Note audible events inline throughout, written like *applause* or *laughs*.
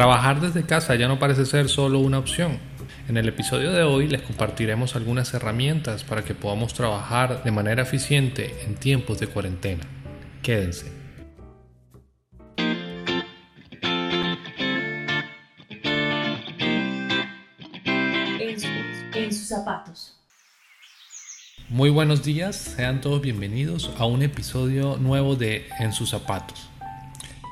Trabajar desde casa ya no parece ser solo una opción. En el episodio de hoy les compartiremos algunas herramientas para que podamos trabajar de manera eficiente en tiempos de cuarentena. Quédense. En sus, zapatos. Muy buenos días, sean todos bienvenidos a un episodio nuevo de En sus zapatos.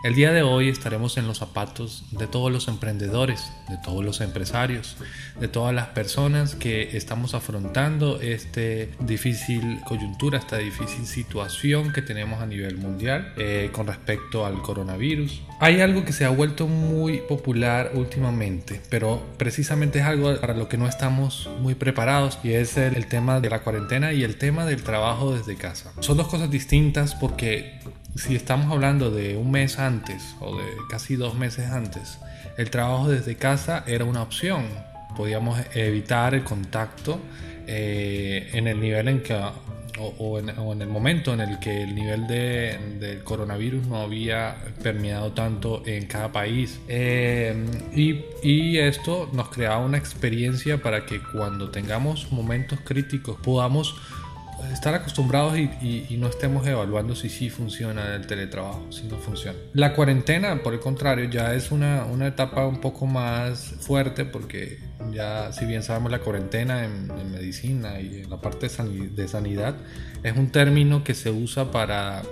El día de hoy estaremos en los zapatos de todos los emprendedores, de todos los empresarios, de todas las personas que estamos afrontando esta difícil coyuntura, esta difícil situación que tenemos a nivel mundial eh, con respecto al coronavirus. Hay algo que se ha vuelto muy popular últimamente, pero precisamente es algo para lo que no estamos muy preparados y es el, el tema de la cuarentena y el tema del trabajo desde casa. Son dos cosas distintas porque si estamos hablando de un mes antes o de casi dos meses antes, el trabajo desde casa era una opción. Podíamos evitar el contacto eh, en el nivel en que o, en, el momento en el que el nivel de, del coronavirus no había permeado tanto en cada país. Eh, y, y, esto nos creaba una experiencia para que cuando tengamos momentos críticos podamos estar acostumbrados y, no estemos evaluando si sí funciona el teletrabajo, si no funciona. La cuarentena, por el contrario, ya es una, una etapa un poco más fuerte porque ya, si bien sabemos la cuarentena en, medicina y en la parte de sanidad, es un término que se usa para,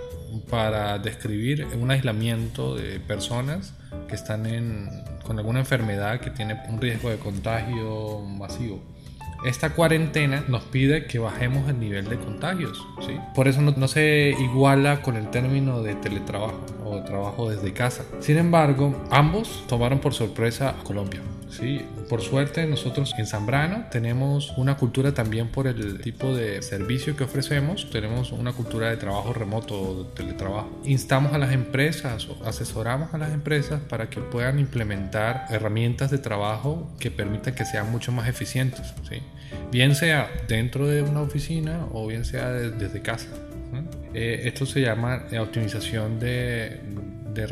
para describir un aislamiento de personas que están en, con alguna enfermedad que tiene un riesgo de contagio masivo. Esta cuarentena nos pide que bajemos el nivel de contagios, ¿sí? Por eso no, se iguala con el término de teletrabajo trabajo desde casa. Sin embargo, ambos tomaron por sorpresa a Colombia. Sí, por suerte nosotros en Zambrano tenemos una cultura también por el tipo de servicio que ofrecemos, tenemos una cultura de trabajo remoto de teletrabajo. Instamos a las empresas o asesoramos a las empresas para que puedan implementar herramientas de trabajo que permitan que sean mucho más eficientes, ¿sí? bien sea dentro de una oficina o bien sea desde casa. Eh, esto se llama eh, optimización de, de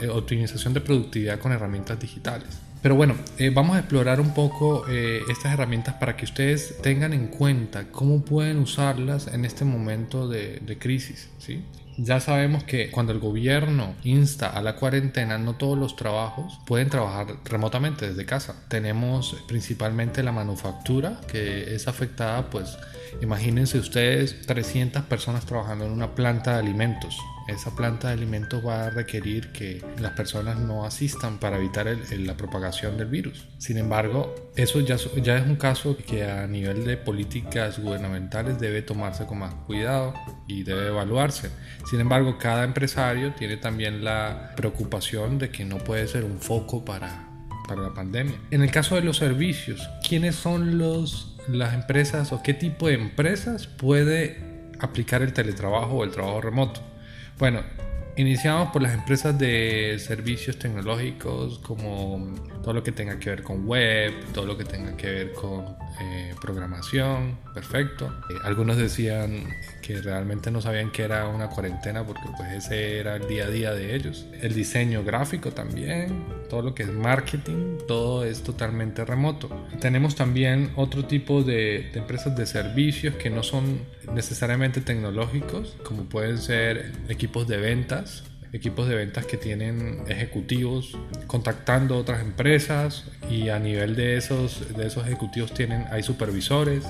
eh, optimización de productividad con herramientas digitales. Pero bueno, eh, vamos a explorar un poco eh, estas herramientas para que ustedes tengan en cuenta cómo pueden usarlas en este momento de, de crisis. ¿sí? Ya sabemos que cuando el gobierno insta a la cuarentena, no todos los trabajos pueden trabajar remotamente desde casa. Tenemos principalmente la manufactura que es afectada, pues imagínense ustedes 300 personas trabajando en una planta de alimentos esa planta de alimentos va a requerir que las personas no asistan para evitar la propagación del virus. Sin embargo, eso ya, ya es un caso que a nivel de políticas gubernamentales debe tomarse con más cuidado y debe evaluarse. Sin embargo, cada empresario tiene también la preocupación de que no puede ser un foco para, para la pandemia. En el caso de los servicios, ¿quiénes son los, las empresas o qué tipo de empresas puede aplicar el teletrabajo o el trabajo remoto? Bueno, iniciamos por las empresas de servicios tecnológicos como todo lo que tenga que ver con web, todo lo que tenga que ver con eh, programación, perfecto. Eh, algunos decían que realmente no sabían que era una cuarentena porque pues ese era el día a día de ellos. El diseño gráfico también, todo lo que es marketing, todo es totalmente remoto. Tenemos también otro tipo de, de empresas de servicios que no son necesariamente tecnológicos, como pueden ser equipos de ventas, equipos de ventas que tienen ejecutivos contactando otras empresas y a nivel de esos, de esos ejecutivos tienen, hay supervisores.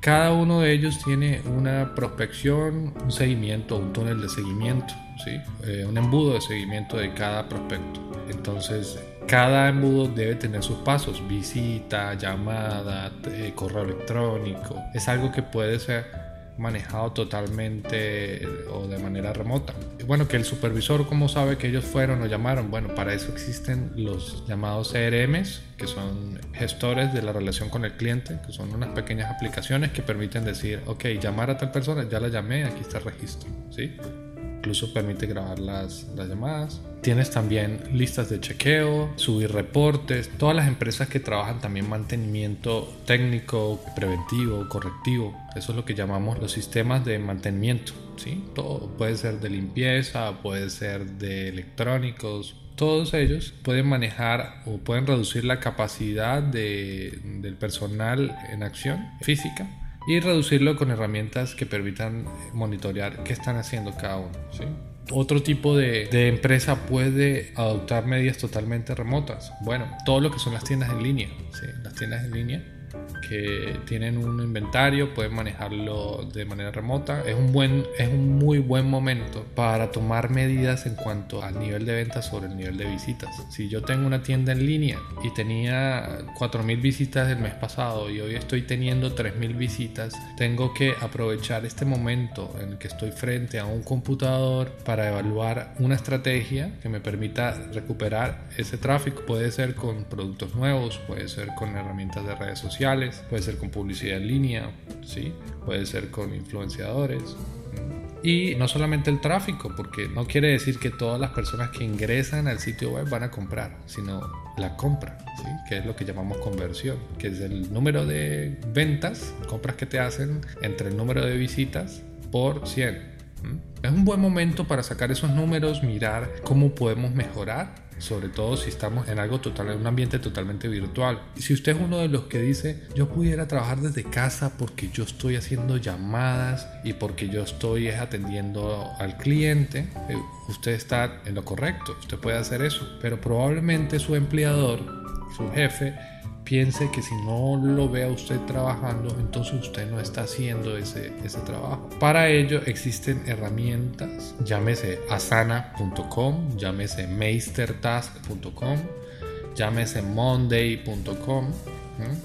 Cada uno de ellos tiene una prospección, un seguimiento, un túnel de seguimiento, ¿sí? Eh, un embudo de seguimiento de cada prospecto. Entonces, cada embudo debe tener sus pasos, visita, llamada, eh, correo electrónico. Es algo que puede ser manejado totalmente eh, o de manera remota. Bueno, que el supervisor, ¿cómo sabe que ellos fueron o llamaron? Bueno, para eso existen los llamados CRMs, que son gestores de la relación con el cliente, que son unas pequeñas aplicaciones que permiten decir, ok, llamar a tal persona, ya la llamé, aquí está el registro, ¿sí? Incluso permite grabar las, las, llamadas. Tienes también listas de chequeo, subir reportes. Todas las empresas que trabajan también mantenimiento técnico, preventivo, correctivo. Eso es lo que llamamos los sistemas de mantenimiento. ¿sí? Todo puede ser de limpieza, puede ser de electrónicos, todos ellos pueden manejar o pueden reducir la capacidad del personal en acción física y reducirlo con herramientas que permitan monitorear qué están haciendo cada uno. Otro tipo de, empresa puede adoptar medidas totalmente remotas. Bueno, todo lo que son las tiendas en línea. Las tiendas en línea que tienen un inventario, pueden manejarlo de manera remota. Es un, buen, es un muy buen momento para tomar medidas en cuanto al nivel de ventas sobre el nivel de visitas. Si yo tengo una tienda en línea y tenía 4.000 visitas el mes pasado y hoy estoy teniendo 3.000 visitas, tengo que aprovechar este momento en el que estoy frente a un computador para evaluar una estrategia que me permita recuperar ese tráfico. Puede ser con productos nuevos, puede ser con herramientas de redes sociales, puede ser con publicidad en línea, ¿sí? puede ser con influenciadores. Y no solamente el tráfico, porque no quiere decir que todas las personas que ingresan al sitio web van a comprar, sino la compra, ¿sí? que es lo que llamamos conversión, que es el número de ventas, compras que te hacen entre el número de visitas por 100. Es un buen momento para sacar esos números, mirar cómo podemos mejorar sobre todo si estamos en algo total, en un ambiente totalmente virtual. Y si usted es uno de los que dice, yo pudiera trabajar desde casa porque yo estoy haciendo llamadas y porque yo estoy atendiendo al cliente, eh, usted está en lo correcto, usted puede hacer eso, pero probablemente su empleador, su jefe, piense que si no lo ve a usted trabajando, entonces usted no está haciendo ese, ese trabajo. Para ello existen herramientas, llámese asana.com, llámese meistertask.com, llámese monday.com,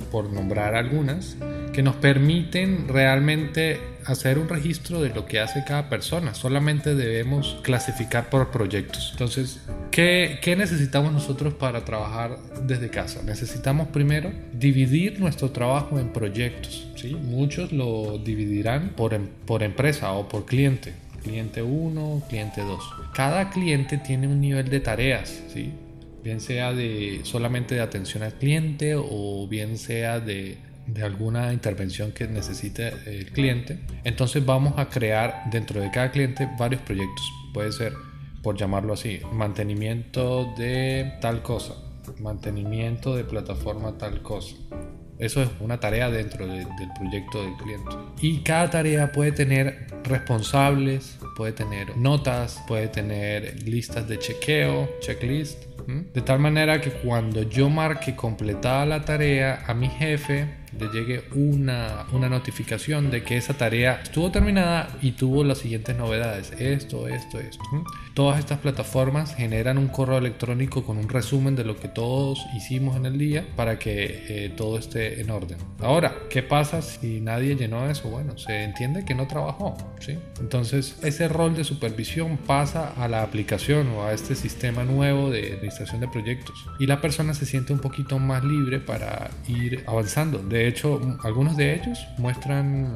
por nombrar algunas, que nos permiten realmente hacer un registro de lo que hace cada persona. Solamente debemos clasificar por proyectos. Entonces, ¿qué, necesitamos nosotros para trabajar desde casa? Necesitamos primero dividir nuestro trabajo en proyectos. ¿sí? Muchos lo dividirán por, em, por empresa o por cliente. Cliente 1, cliente 2. Cada cliente tiene un nivel de tareas, ¿sí? bien sea de solamente de atención al cliente o bien sea de, de alguna intervención que necesite el cliente. Entonces vamos a crear dentro de cada cliente varios proyectos. Puede ser, por llamarlo así, mantenimiento de tal cosa, mantenimiento de plataforma tal cosa. Eso es una tarea dentro del proyecto del cliente. Y cada tarea puede tener responsables, puede tener notas, puede tener listas de chequeo, checklist de tal manera que cuando yo marque completada la tarea a mi jefe, le llegue una, una notificación de que esa tarea estuvo terminada y tuvo las siguientes novedades. Esto, esto, esto. Todas estas plataformas generan un correo electrónico con un resumen de lo que todos hicimos en el día para que eh, todo esté en orden. Ahora, ¿qué pasa si nadie llenó eso? Bueno, se entiende que no trabajó. ¿sí? Entonces, ese rol de supervisión pasa a la aplicación o a este sistema nuevo de administración de proyectos. Y la persona se siente un poquito más libre para ir avanzando. De de hecho, algunos de ellos muestran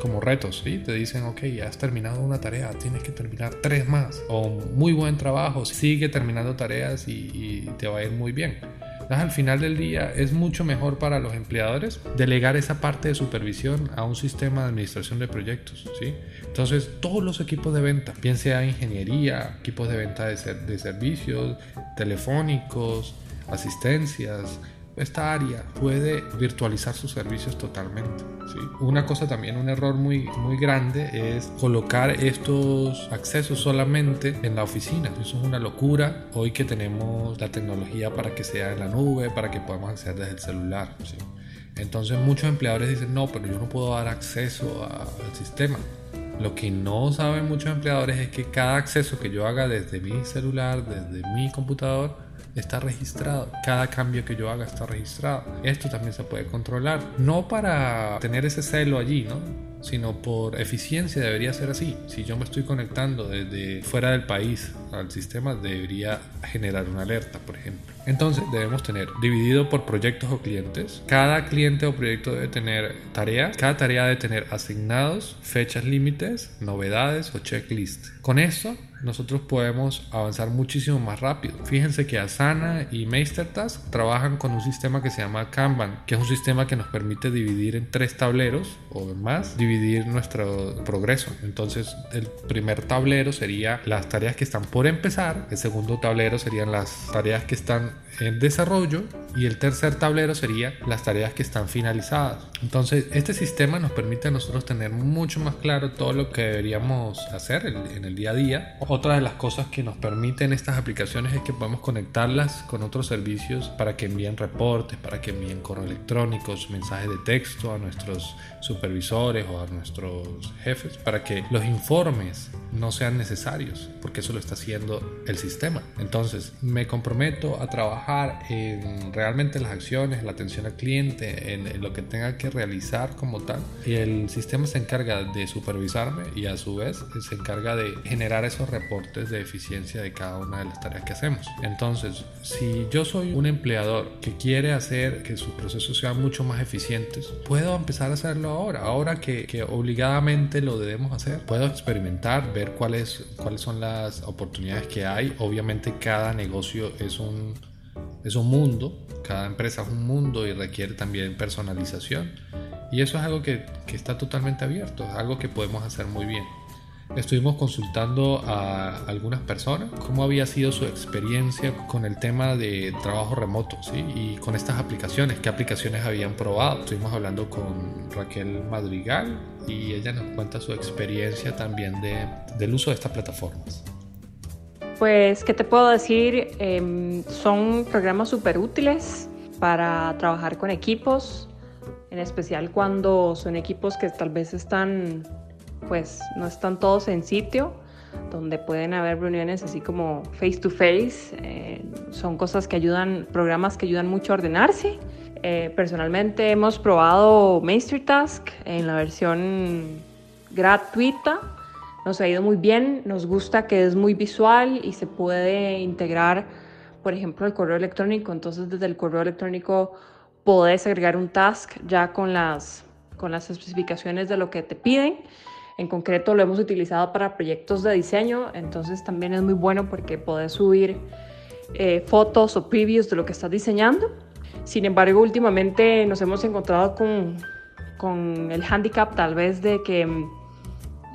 como retos, ¿sí? Te dicen, ok, ya has terminado una tarea, tienes que terminar tres más. O muy buen trabajo, sigue terminando tareas y, te va a ir muy bien. Entonces, al final del día es mucho mejor para los empleadores delegar esa parte de supervisión a un sistema de administración de proyectos, ¿sí? Entonces, todos los equipos de venta, bien sea ingeniería, equipos de venta de, de servicios, telefónicos, asistencias, esta área puede virtualizar sus servicios totalmente. ¿sí? Una cosa también, un error muy, muy grande es colocar estos accesos solamente en la oficina. Eso es una locura hoy que tenemos la tecnología para que sea en la nube, para que podamos acceder desde el celular. ¿sí? Entonces muchos empleadores dicen, no, pero yo no puedo dar acceso al sistema. Lo que no saben muchos empleadores es que cada acceso que yo haga desde mi celular, desde mi computador, está registrado. Cada cambio que yo haga está registrado. Esto también se puede controlar. No para tener ese celo allí, ¿no? sino por eficiencia debería ser así. Si yo me estoy conectando desde fuera del país al sistema, debería generar una alerta, por ejemplo. Entonces debemos tener dividido por proyectos o clientes. Cada cliente o proyecto debe tener tareas. Cada tarea debe tener asignados fechas límites, novedades o checklist. Con esto nosotros podemos avanzar muchísimo más rápido. Fíjense que Asana y MasterTask trabajan con un sistema que se llama Kanban, que es un sistema que nos permite dividir en tres tableros o más, dividir nuestro progreso. Entonces, el primer tablero sería las tareas que están por empezar, el segundo tablero serían las tareas que están en desarrollo y el tercer tablero sería las tareas que están finalizadas. Entonces, este sistema nos permite a nosotros tener mucho más claro todo lo que deberíamos hacer en el día a día. Otra de las cosas que nos permiten estas aplicaciones es que podemos conectarlas con otros servicios para que envíen reportes, para que envíen correo electrónicos, mensajes de texto a nuestros supervisores o a nuestros jefes, para que los informes no sean necesarios, porque eso lo está haciendo el sistema. Entonces, me comprometo a trabajar en realmente las acciones, la atención al cliente, en, lo que tenga que realizar como tal. Y el sistema se encarga de supervisarme y a su vez se encarga de generar esos reportes de eficiencia de cada una de las tareas que hacemos. Entonces, si yo soy un empleador que quiere hacer que sus procesos sean mucho más eficientes, puedo empezar a hacerlo ahora, ahora que, que obligadamente lo debemos hacer. Puedo experimentar, ver cuáles, cuáles son las oportunidades que hay. Obviamente cada negocio es un, es un mundo, cada empresa es un mundo y requiere también personalización. Y eso es algo que, que está totalmente abierto, es algo que podemos hacer muy bien. Estuvimos consultando a algunas personas cómo había sido su experiencia con el tema de trabajo remoto y con estas aplicaciones, qué aplicaciones habían probado. Estuvimos hablando con Raquel Madrigal y ella nos cuenta su experiencia también de, del uso de estas plataformas. Pues, ¿qué te puedo decir? Em, son programas súper útiles para trabajar con equipos, en especial cuando son equipos que tal vez están pues no están todos en sitio, donde pueden haber reuniones así como face to face. Eh, son cosas que ayudan, programas que ayudan mucho a ordenarse. Eh, personalmente hemos probado Task en la versión gratuita. Nos ha ido muy bien, nos gusta que es muy visual y se puede integrar, por ejemplo, el correo electrónico. Entonces, desde el correo electrónico podés agregar un task ya con las, con las especificaciones de lo que te piden. En concreto lo hemos utilizado para proyectos de diseño, entonces también es muy bueno porque podés subir eh, fotos o previews de lo que estás diseñando. Sin embargo, últimamente nos hemos encontrado con, con el handicap tal vez de que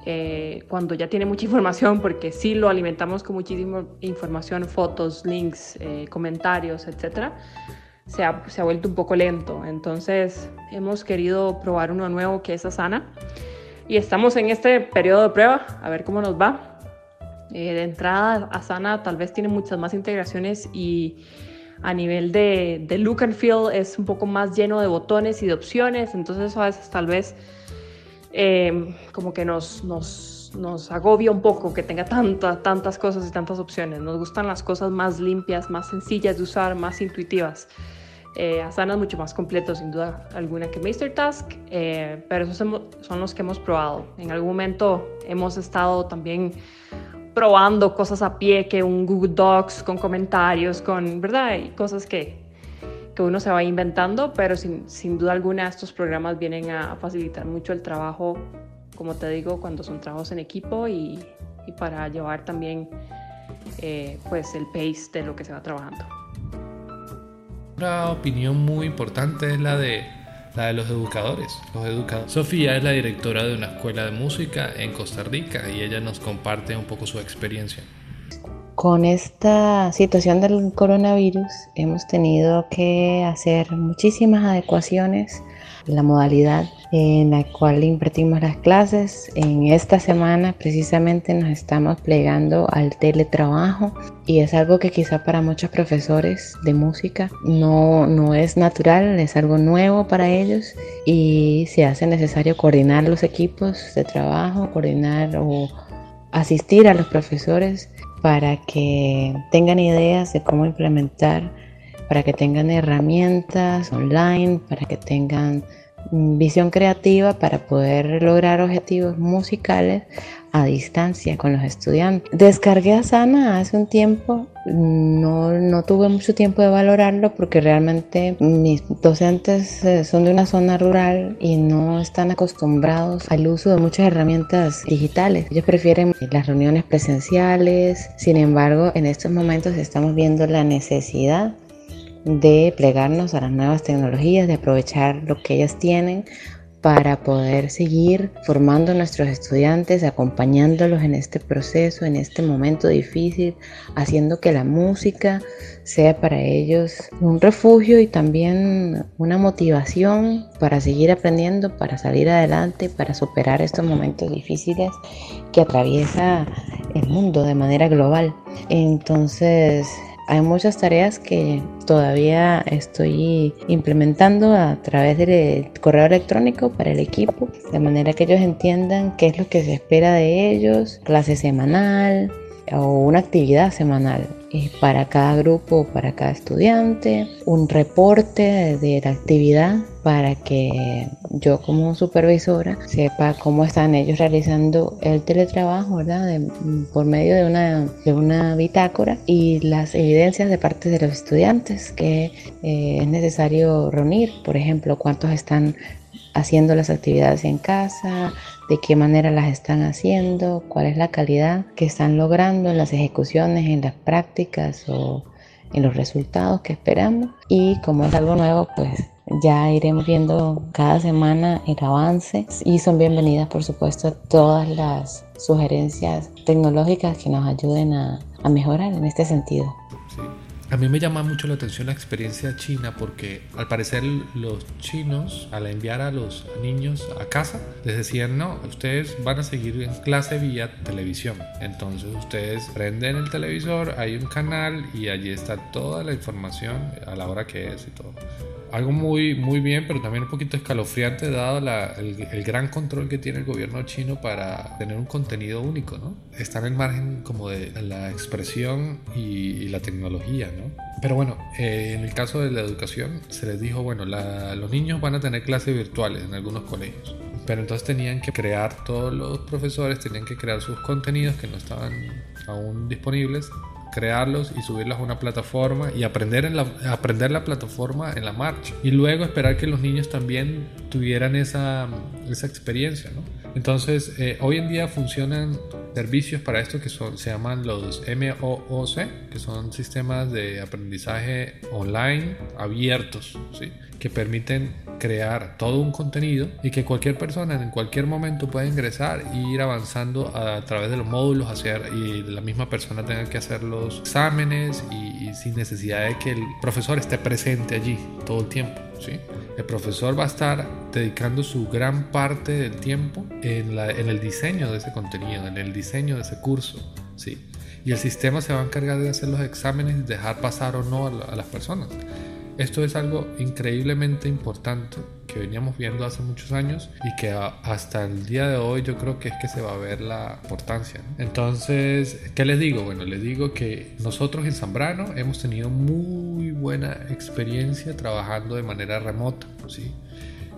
eh, cuando ya tiene mucha *laughs* información, porque sí lo alimentamos con muchísima información, fotos, links, eh, comentarios, etc., se ha, se ha vuelto un poco lento. Entonces hemos querido probar uno nuevo que es Asana y estamos en este periodo de prueba, a ver cómo nos va. Eh, de entrada, Asana tal vez tiene muchas más integraciones y a nivel de, de, look and feel es un poco más lleno de botones y de opciones, entonces a veces tal vez eh, como que nos, nos, nos, agobia un poco que tenga tantas tantas cosas y tantas opciones. Nos gustan las cosas más limpias, más sencillas de usar, más intuitivas. Eh, Asana es mucho más completo, sin duda alguna, que MasterTask, eh, pero esos son los que hemos probado. En algún momento hemos estado también probando cosas a pie, que un Google Docs con comentarios, con, ¿verdad? Y cosas que, que uno se va inventando, pero sin, sin duda alguna estos programas vienen a, facilitar mucho el trabajo, como te digo, cuando son trabajos en equipo y, y para llevar también eh, pues el pace de lo que se va trabajando. Otra opinión muy importante es la de, la de los educadores. Los educadores. Sofía es la directora de una escuela de música en Costa Rica y ella nos comparte un poco su experiencia. Con esta situación del coronavirus hemos tenido que hacer muchísimas adecuaciones la modalidad en la cual impartimos las clases. En esta semana precisamente nos estamos plegando al teletrabajo y es algo que quizá para muchos profesores de música no, no es natural, es algo nuevo para ellos y se hace necesario coordinar los equipos de trabajo, coordinar o asistir a los profesores para que tengan ideas de cómo implementar, para que tengan herramientas online, para que tengan visión creativa para poder lograr objetivos musicales a distancia con los estudiantes. Descargué Asana hace un tiempo, no, no tuve mucho tiempo de valorarlo porque realmente mis docentes eh, son de una zona rural y no están acostumbrados al uso de muchas herramientas digitales. Ellos prefieren las reuniones presenciales, sin embargo en estos momentos estamos viendo la necesidad de plegarnos a las nuevas tecnologías, de aprovechar lo que ellas tienen para poder seguir formando a nuestros estudiantes, acompañándolos en este proceso, en este momento difícil, haciendo que la música sea para ellos un refugio y también una motivación para seguir aprendiendo, para salir adelante, para superar estos momentos difíciles que atraviesa el mundo de manera global. Entonces, hay muchas tareas que todavía estoy implementando a través del correo electrónico para el equipo, de manera que ellos entiendan qué es lo que se espera de ellos, clase semanal o una actividad semanal para cada grupo, para cada estudiante, un reporte de la actividad para que yo como supervisora sepa cómo están ellos realizando el teletrabajo, ¿verdad? por medio de una, de una bitácora y las evidencias de parte de los estudiantes que eh, es necesario reunir, por ejemplo, cuántos están haciendo las actividades en casa, de qué manera las están haciendo, cuál es la calidad que están logrando en las ejecuciones, en las prácticas o en los resultados que esperamos. Y como es algo nuevo, pues ya iremos viendo cada semana el avance y son bienvenidas, por supuesto, todas las sugerencias tecnológicas que nos ayuden a, mejorar en este sentido. A mí me llama mucho la atención la experiencia china porque al parecer los chinos al enviar a los niños a casa les decían no, ustedes van a seguir en clase vía televisión. Entonces ustedes prenden el televisor, hay un canal y allí está toda la información a la hora que es y todo algo muy, muy bien, pero también un poquito escalofriante dado el, gran control que tiene el gobierno chino para tener un contenido único, ¿no? Está en el margen como de la expresión y, la tecnología, ¿no? Pero bueno, eh, en el caso de la educación se les dijo, bueno, los niños van a tener clases virtuales en algunos colegios. Pero entonces tenían que crear, todos los profesores tenían que crear sus contenidos que no estaban aún disponibles crearlos y subirlos a una plataforma y aprender, en la, aprender la plataforma en la marcha. Y luego esperar que los niños también tuvieran esa, esa experiencia. ¿no? Entonces, eh, hoy en día funcionan servicios para esto que son, se llaman los MOOC, que son sistemas de aprendizaje online abiertos, que permiten crear todo un contenido y que cualquier persona en cualquier momento pueda ingresar e ir avanzando a, través de los módulos hacer, y la misma persona tenga que hacer los exámenes y, sin necesidad de que el profesor esté presente allí todo el tiempo. El profesor va a estar dedicando su gran parte del tiempo en, la, en el diseño de ese contenido, en el diseño de ese curso. ¿sí? Y el sistema se va a encargar de hacer los exámenes y dejar pasar o no a las personas. Esto es algo increíblemente importante que veníamos viendo hace muchos años y que hasta el día de hoy yo creo que es que se va a ver la importancia. Entonces, ¿qué les digo? Bueno, les digo que nosotros en Zambrano hemos tenido muy buena experiencia trabajando de manera remota. ¿sí?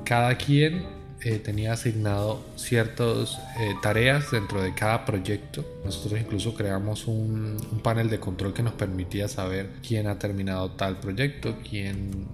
Cada quien eh, tenía asignado ciertas eh, tareas dentro de cada proyecto. Nosotros incluso creamos un, panel de control que nos permitía saber quién ha terminado tal proyecto, quién,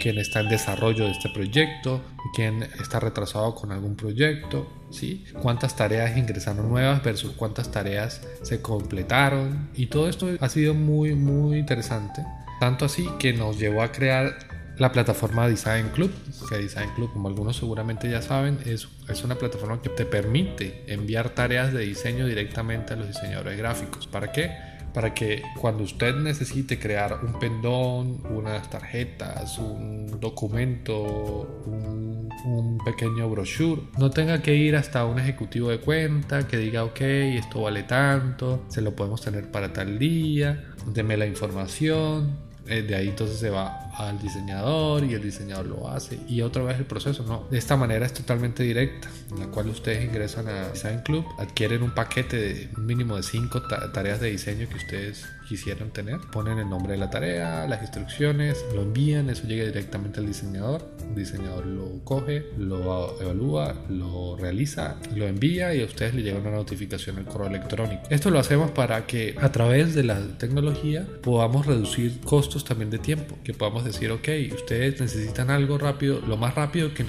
quién está en desarrollo de este proyecto, quién está retrasado con algún proyecto, ¿sí? cuántas tareas ingresaron nuevas versus cuántas tareas se completaron. Y todo esto ha sido muy, muy interesante. Tanto así que nos llevó a crear la plataforma Design Club, que Design Club, como algunos seguramente ya saben, es, es una plataforma que te permite enviar tareas de diseño directamente a los diseñadores gráficos. ¿Para qué? Para que cuando usted necesite crear un pendón, unas tarjetas, un documento, un, un pequeño brochure, no tenga que ir hasta un ejecutivo de cuenta que diga, ok, esto vale tanto, se lo podemos tener para tal día, deme la información, de ahí entonces se va al diseñador y el diseñador lo hace y otra vez el proceso. No, de esta manera es totalmente directa, en la cual ustedes ingresan a Design Club, adquieren un paquete de un mínimo de cinco tareas de diseño que ustedes quisieran tener, ponen el nombre de la tarea, las instrucciones, lo envían, eso llega directamente al diseñador, el diseñador lo coge, lo evalúa, lo realiza, lo envía y a ustedes le llega una notificación al correo electrónico. Esto lo hacemos para que a través de la tecnología podamos reducir costos también de tiempo, que podamos decir, ok, ustedes necesitan algo rápido, lo más rápido que,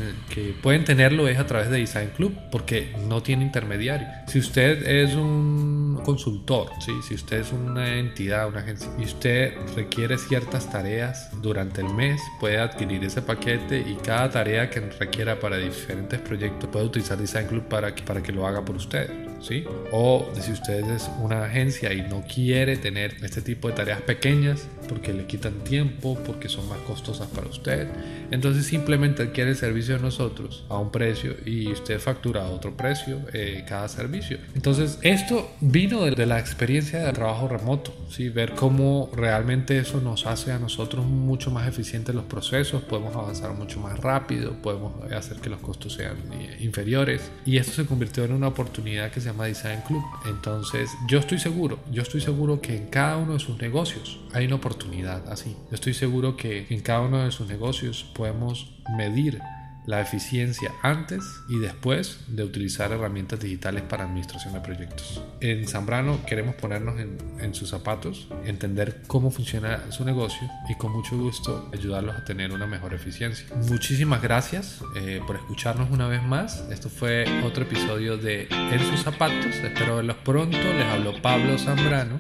pueden tenerlo es a través de Design Club, porque no tiene intermediario. Si usted es un consultor, si usted es una entidad, una agencia, y usted requiere ciertas tareas durante el mes, puede adquirir ese paquete y cada tarea que requiera para diferentes proyectos puede utilizar Design Club para que, para que lo haga por usted. ¿Sí? O si usted es una agencia y no quiere tener este tipo de tareas pequeñas porque le quitan tiempo, porque son más costosas para usted, entonces simplemente adquiere el servicio de nosotros a un precio y usted factura a otro precio eh, cada servicio. Entonces esto vino de, la experiencia de trabajo remoto, ¿sí? ver cómo realmente eso nos hace a nosotros mucho más eficientes los procesos, podemos avanzar mucho más rápido, podemos hacer que los costos sean eh, inferiores y esto se convirtió en una oportunidad que se llama Design Club. Entonces, yo estoy seguro, yo estoy seguro que en cada uno de sus negocios hay una oportunidad así. Yo estoy seguro que en cada uno de sus negocios podemos medir la eficiencia antes y después de utilizar herramientas digitales para administración de proyectos. En Zambrano queremos ponernos en, sus zapatos, entender cómo funciona su negocio y con mucho gusto ayudarlos a tener una mejor eficiencia. Muchísimas gracias eh, por escucharnos una vez más. Esto fue otro episodio de En sus zapatos. Espero verlos pronto. Les habló Pablo Zambrano.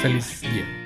Feliz día.